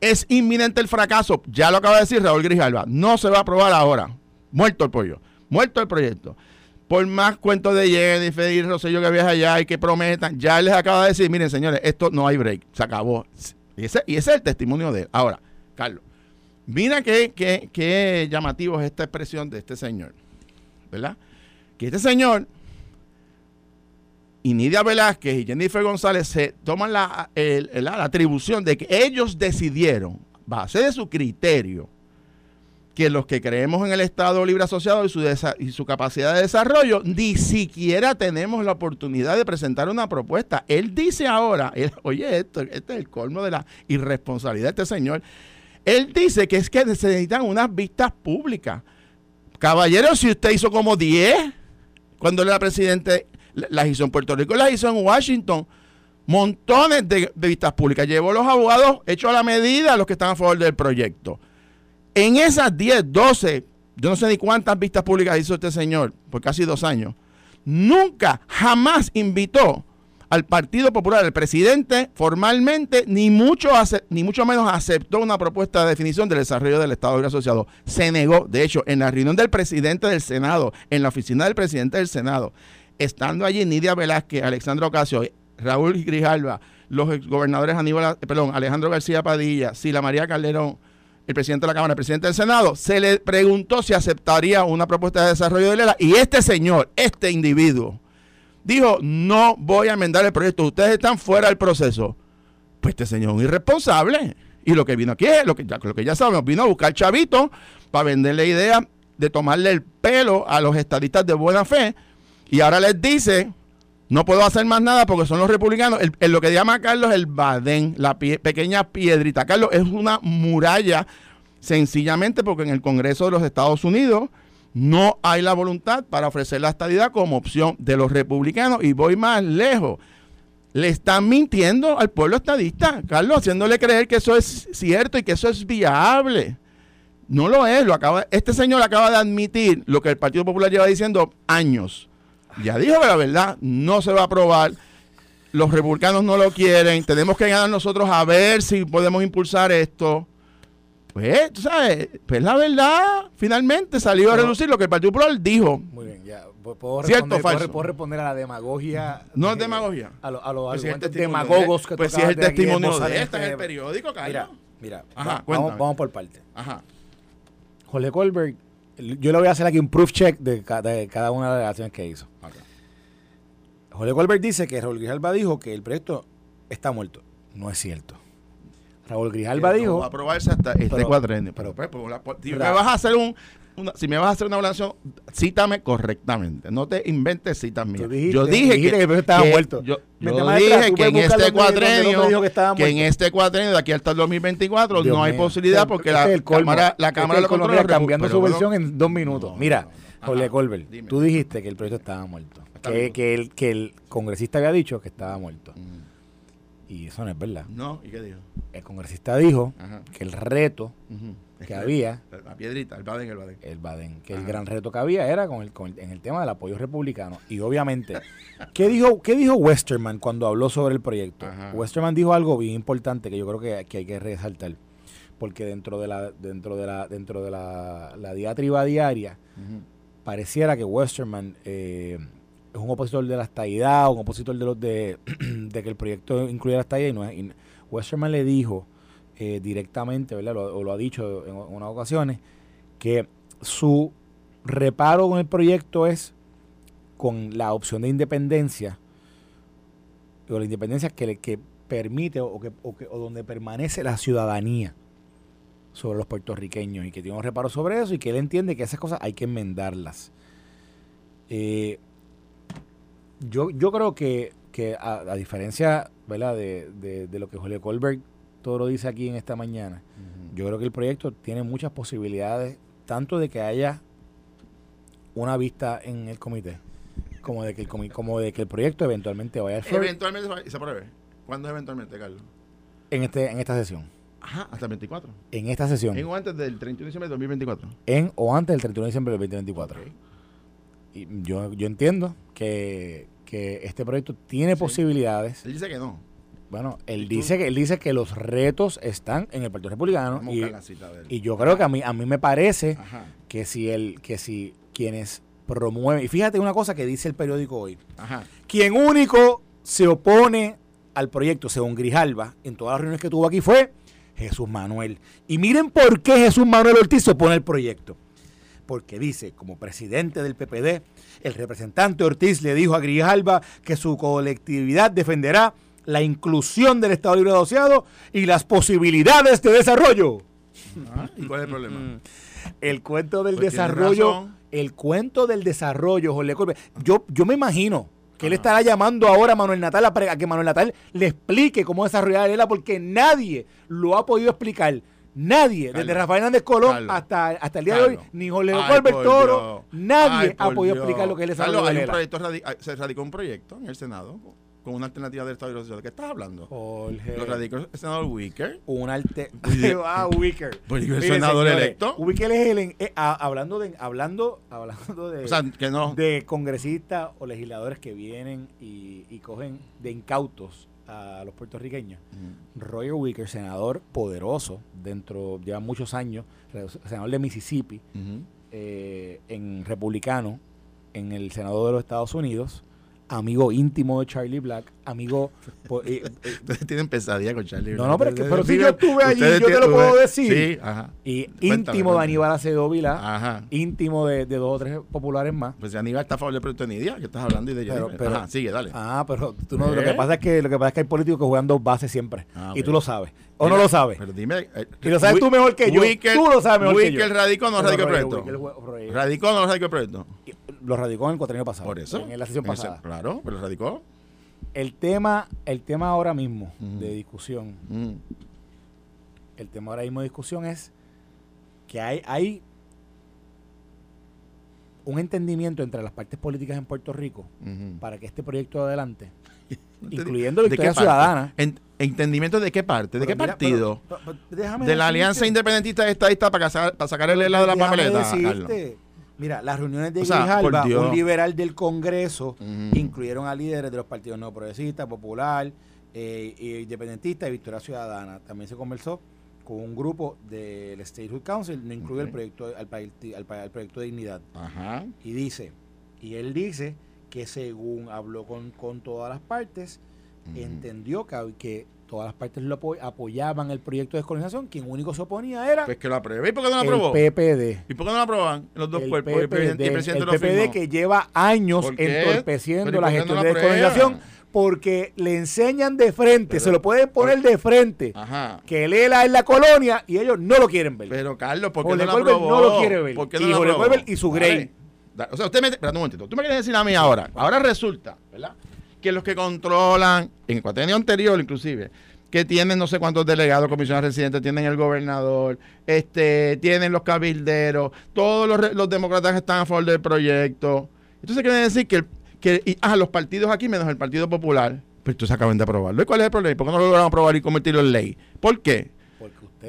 es inminente el fracaso. Ya lo acaba de decir Raúl Grijalva. No se va a aprobar ahora. Muerto el pollo. Muerto el proyecto. Por más cuentos de Jennifer y Rosello que viaja allá y que prometan, ya les acaba de decir, miren señores, esto no hay break. Se acabó. Y ese, y ese es el testimonio de él. Ahora, Carlos, mira qué, qué, qué llamativo es esta expresión de este señor. ¿Verdad? Que este señor y Nidia Velázquez y Jennifer González se toman la, atribución de que ellos decidieron, base de su criterio, que los que creemos en el Estado Libre Asociado y su, su capacidad de desarrollo, ni siquiera tenemos la oportunidad de presentar una propuesta. Él dice ahora, oye, esto, este es el colmo de la irresponsabilidad de este señor. Él dice que es que necesitan unas vistas públicas. Caballero, si usted hizo como 10 cuando él era presidente las hizo en Puerto Rico, las hizo en Washington. montones de, vistas públicas. Llevó los abogados hechos a la medida los que están a favor del proyecto. En esas 10, 12, yo no sé ni cuántas vistas públicas hizo este señor por casi dos años, nunca, jamás invitó al Partido Popular, el presidente formalmente, ni mucho, ni mucho menos aceptó una propuesta de definición del desarrollo del Estado Libre Asociado. Se negó, de hecho, en la reunión del presidente del Senado, en la oficina del presidente del Senado, estando allí Nidia Velázquez, Alexandro Ocasio, Raúl Grijalva, los gobernadores Aníbal, perdón, Alejandro García Padilla, Sila María Calderón, el presidente de la Cámara, el presidente del Senado, se le preguntó si aceptaría una propuesta de desarrollo de Lela y este señor, este individuo, dijo, no voy a enmendar el proyecto, ustedes están fuera del proceso. Pues este señor es un irresponsable. Y lo que vino aquí es, lo que ya, lo que ya sabemos, vino a buscar chavito para venderle idea de tomarle el pelo a los estadistas de buena fe. Y ahora les dice, no puedo hacer más nada porque son los republicanos. El, lo que llama Carlos el Badén, la pequeña piedrita. Carlos es una muralla sencillamente porque en el Congreso de los Estados Unidos no hay la voluntad para ofrecer la estadidad como opción de los republicanos. Y voy más lejos. Le están mintiendo al pueblo estadista, Carlos, haciéndole creer que eso es cierto y que eso es viable. No lo es. Lo acaba, este señor acaba de admitir lo que el Partido Popular lleva diciendo años. Ya dijo que la verdad no se va a aprobar. Los republicanos no lo quieren. Tenemos que ganar nosotros a ver si podemos impulsar esto. Pues, tú sabes, pues la verdad, finalmente salió a reducir lo que el Partido Popular dijo. Muy bien, ya. ¿Puedo responder, ¿Cierto, ¿puedo, responder a la demagogia? No es demagogia. A, los pues demagogos que Pues si es el testimonio de esta en el periódico, Mira, mira vamos, vamos, por parte. Ajá. Jorge Colbert, yo le voy a hacer aquí un proof check de, cada una de las acciones que hizo. Okay. Jorge Colbert dice que Raúl Grijalba dijo que el proyecto está muerto. No es cierto. Raúl Grijalba dijo. va a aprobarse hasta este cuatrenio. Pero, pues, pues si me vas a hacer un. Una, si me vas a hacer una evaluación, cítame correctamente. No te inventes citas mías. yo dije que, que, estaba muerto. Yo, dije que en este cuatrenio, que, en este cuatrenio de aquí hasta el 2024 no hay posibilidad porque la, cámara, la Cámara lo controla cambiando su versión en dos minutos. Mira, Jorge Colbert, tú dijiste que el proyecto estaba muerto. Que, que, el, que el congresista había dicho que estaba muerto. Mm. Y eso no es verdad. No, ¿y qué dijo? El congresista dijo que el reto que había. La piedrita, el Baden, el Baden. El Baden, que el gran reto que había era con el, en el tema del apoyo republicano. Y obviamente, ¿qué dijo, ¿qué dijo Westerman cuando habló sobre el proyecto? Westerman dijo algo bien importante que yo creo que, que, hay que resaltar. Porque dentro de la, dentro de la, dentro de la, la diatriba diaria, pareciera que Westerman eh, es un opositor de la estadidad, un opositor de los de, que el proyecto incluya la estadidad y no es. Westerman le dijo eh, directamente, ¿verdad? o lo ha dicho en, unas ocasiones, que su reparo con el proyecto es con la opción de independencia, o la independencia que, que permite o, que, o, que, donde permanece la ciudadanía sobre los puertorriqueños y que tiene un reparo sobre eso y que él entiende que esas cosas hay que enmendarlas. Eh, yo, yo creo que, a, diferencia ¿verdad? De, de, lo que Julio Colbert todo lo dice aquí en esta mañana, yo creo que el proyecto tiene muchas posibilidades, tanto de que haya una vista en el comité, como de que el, como de que el proyecto eventualmente vaya a Eventualmente se apruebe. ¿Cuándo es eventualmente, Carlos? En, este, en esta sesión. Ajá, hasta el 24. En esta sesión. En o antes del 31 de diciembre del 2024. En o antes del 31 de diciembre del 2024 yo, yo entiendo que, este proyecto tiene posibilidades. Él dice que no. Bueno, él dice que él dice que los retos están en el Partido Republicano y, yo creo que a mí a mí me parece que si el que si quienes promueven y fíjate una cosa que dice el periódico hoy. Quien único se opone al proyecto según Grijalba en todas las reuniones que tuvo aquí fue Jesús Manuel. Y miren por qué Jesús Manuel Ortiz se opone al proyecto porque dice, como presidente del PPD, el representante Ortiz le dijo a Grijalba que su colectividad defenderá la inclusión del Estado Libre Asociado y las posibilidades de desarrollo. Ah, ¿Y cuál es el problema? Mm. el cuento del pues desarrollo, el cuento del desarrollo, Jorge Yo, yo me imagino que él estará llamando ahora a Manuel Natal a, que Manuel Natal le explique cómo desarrollar ELA porque nadie lo ha podido explicar. Nadie, desde Rafael Hernández Colón hasta, hasta el día de hoy, ni Jorge Colbert Toro, nadie ha podido explicar lo que él es hay un proyecto, Se radicó un proyecto en el Senado con una alternativa del Estado ¿De qué estás hablando? Jorge. Lo radicó el senador Wicker. Un alte... Ah, Wicker. Pues el senador señores, electo. Wicker es el... en- eh, hablando de... Hablando, hablando de... O sea, que no. de congresistas o legisladores que vienen y, y cogen de incautos a los puertorriqueños. Ujú. Roger Wicker, senador poderoso, dentro, lleva muchos años, senador de Mississippi, eh, en republicano, en el Senado de los Estados Unidos, amigo íntimo de Charlie Black, amigo... eh, eh, Ustedes tienen pesadilla con Charlie. No, no, pero es que- pero si yo estuve allí, yo te lo puedo decir. Sí, ajá. y Cuéntame, íntimo de. Aníbal Acevedo Vilá, Ajá. íntimo de, de dos o tres populares más. Pues si Aníbal está a favor del proyecto de Nidia, que estás hablando y de Pero- pero- Ajá, sigue, dale. Ah, pero tú no, lo ¿Eh? que pasa es que lo que pasa es que hay políticos que juegan dos bases siempre. Ah, Y tú lo sabes. O Mira, no lo sabes. Pero dime. eh, Y lo sabes tú mejor que yo. Wicker- Tú lo sabes mejor que yo. Wicker radicó o no radicó el proyecto. ¿Radicó o no radicó el proyecto? Lo radicó en el cuatrienio pasado. Por eso. En la sesión En ese- pasada. Claro, pero radicó. El tema, el tema ahora mismo de discusión, Mm. el tema ahora mismo de discusión es que hay, hay un entendimiento entre las partes políticas en Puerto Rico para que este proyecto adelante, incluyendo ¿De Victoria? Ciudadana. En- ¿Entendimiento de qué parte? ¿De Pero qué mira, partido? pero- pero- de la decirte- Alianza Independentista Estadista para, para sacar el helado de la papeleta. decirte. Mira, las reuniones de Grijalba, un liberal del Congreso, incluyeron a líderes de los partidos no progresistas, popular, eh, independentista y Victoria Ciudadana. También se conversó con un grupo del Statehood Council, no incluye el proyecto al, al al proyecto de dignidad. Ajá. Y dice, y él dice que según habló con, con todas las partes, entendió que, que todas las partes lo apo- apoyaban el proyecto de descolonización, quien único se oponía era Pues que lo apruebe. ¿Y por qué no lo el? PPD. ¿Y por qué no lo aprueban los dos el cuerpos? Y el PPD, presidente, y el presidente el PPD que lleva años entorpeciendo ¿Pero y la gestión no de descolonización porque le enseñan de frente, Pero- se lo pueden poner de frente, Ajá. que Lela es la colonia y ellos no lo quieren ver. Pero Carlos, ¿por qué Jorge no lo aprobó? no lo quiere ver. ¿Por qué Y no lo Jorge y su. Grey. O sea, usted me... Espérate un momentito. Tú me quieres decir a mí ahora. Ahora resulta, ¿verdad? Que los que controlan, en el cuatrienio anterior inclusive, que tienen no sé cuántos delegados, comisionados residentes, tienen el gobernador, este, tienen los cabilderos, todos los, los demócratas están a favor del proyecto. Entonces quiere decir que, que ah, los partidos aquí menos el Partido Popular, pues estos acaban de aprobarlo. ¿Y cuál es el problema? ¿Por qué no lo lograron aprobar y convertirlo en ley? ¿Por qué?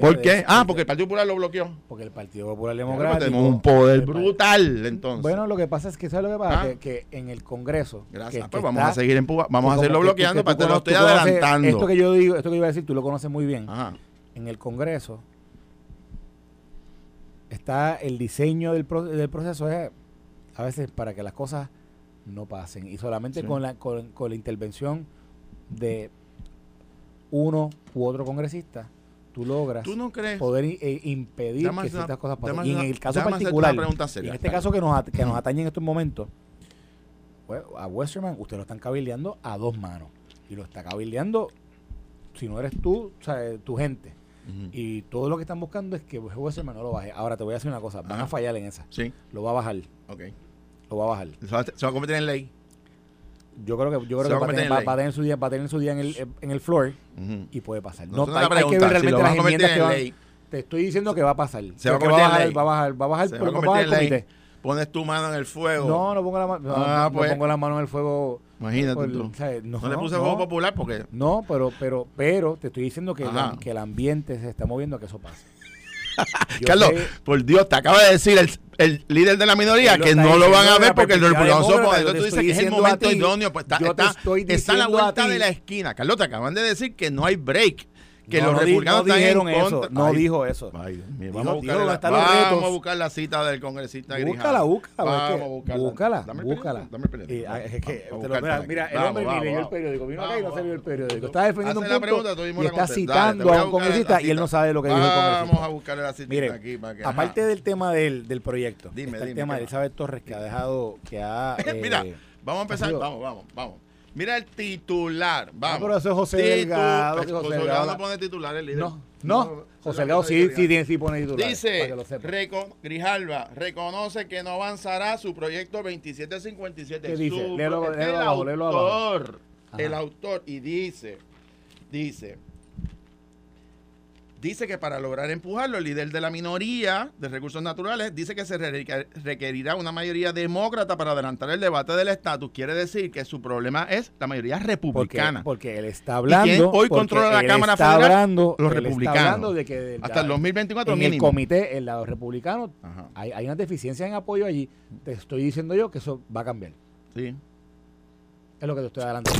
¿Por qué? Ah, porque el Partido Popular lo bloqueó. porque el Partido Popular Democrático tenemos un poder brutal, entonces. Bueno, lo que pasa es que ¿sabes lo que pasa? Ah. Que, que en el Congreso Gracias. que- pues que vamos está- a seguir Cuba. Vamos a hacerlo bloqueando que para conoces- estoy adelantando. Esto que yo digo, esto que iba a decir, tú lo conoces muy bien. Ajá. en el Congreso está el diseño del, pro- del proceso es a veces para que las cosas no pasen y solamente Sí. con, la, con, con la intervención de uno u otro congresista tú logras ¿Tú no crees? poder i- e impedir que una- ciertas cosas pasen. Y en el caso particular, seria, en este caso que nos, que nos atañe en estos momentos, pues, a Westerman usted lo están cabildeando a dos manos. Y lo está cabildeando, si no eres tú, o sea, eh, tu gente. Y todo lo que están buscando es que Westerman no lo baje. Ahora te voy a decir una cosa, van a fallar en esa. Sí, Lo va a bajar, ok. lo va a bajar. Se va, a- se va a convertir en ley. Yo creo que, yo creo que va a va, a tener, en va- ley. va a tener su día, va a tener su día en el, en el floor y puede pasar. No, No, hay, la hay que ver si realmente lo van las a convertir enmiendas que en van. ley. Te estoy diciendo que va a pasar. Se va a bajar, ley. va a bajar, va a bajar, va a el comité. Pones tu mano en el fuego. No, no pongo la mano. No, Ah, no pues. pongo la mano en el fuego. Imagínate por- tú. o sea, no, No, le puse fuego popular porque. No, pero, pero, pero te estoy diciendo que, la- que el ambiente se está moviendo a que eso pase. Carlos, sé- por Dios, te acaba de decir el, el líder de la minoría que no lo van a ver porque el republicano demócrata, Entonces tú dices que es el momento ti, idóneo. Pues está, está, está a la vuelta de la esquina. Carlos, te acaban de decir que no hay break. Que no, los no di- republicanos no están dijeron en eso. No Ay, dijo eso. Dijo- vamos a buscar la, vamos a buscar cita del congresista. Búscala, búscala. Vamos a buscarla. Búscala, Dame búscala. dame el periódico. Ah, es que Vamos a te lo- buscar mira, el Vamos, hombre ni vamos, leyó el vamos. periódico. Vino acá y no Vamos, se leyó el vamos. periódico. Está defendiendo un punto y está citando a un congresista y él no sabe lo que dijo el Vamos congresista. a buscar la cita aquí aparte del tema del, del proyecto, el tema ¿qué de? Elizabeth Torres que ha dejado, que ha... Mira, eh, vamos a empezar. Vamos, vamos, vamos. Mira el titular. Vamos. Ah, pero eso es José Titu- Delgado, José José Delgado Delgado no pone titular el líder. No, no, José Delgado sí, sí, sí pone titular. Dice, para que lo sepa. reco- Grijalva reconoce que no avanzará su proyecto 2757. ¿Qué dice? Léelo- léelo el abajo, léelo abajo. autor, el autor, y dice, dice, dice que para lograr empujarlo, el líder de la minoría de recursos naturales dice que se requerirá una mayoría demócrata para adelantar el debate del estatus. Quiere decir que su problema es la mayoría republicana. Porque, él está hablando. hoy controla la Cámara Federal? Hablando, los republicanos. de que hasta el 2024 en el comité, el lado republicano, hay, hay una deficiencia en apoyo allí. Te estoy diciendo yo que eso va a cambiar. Sí. Es lo que te estoy adelantando.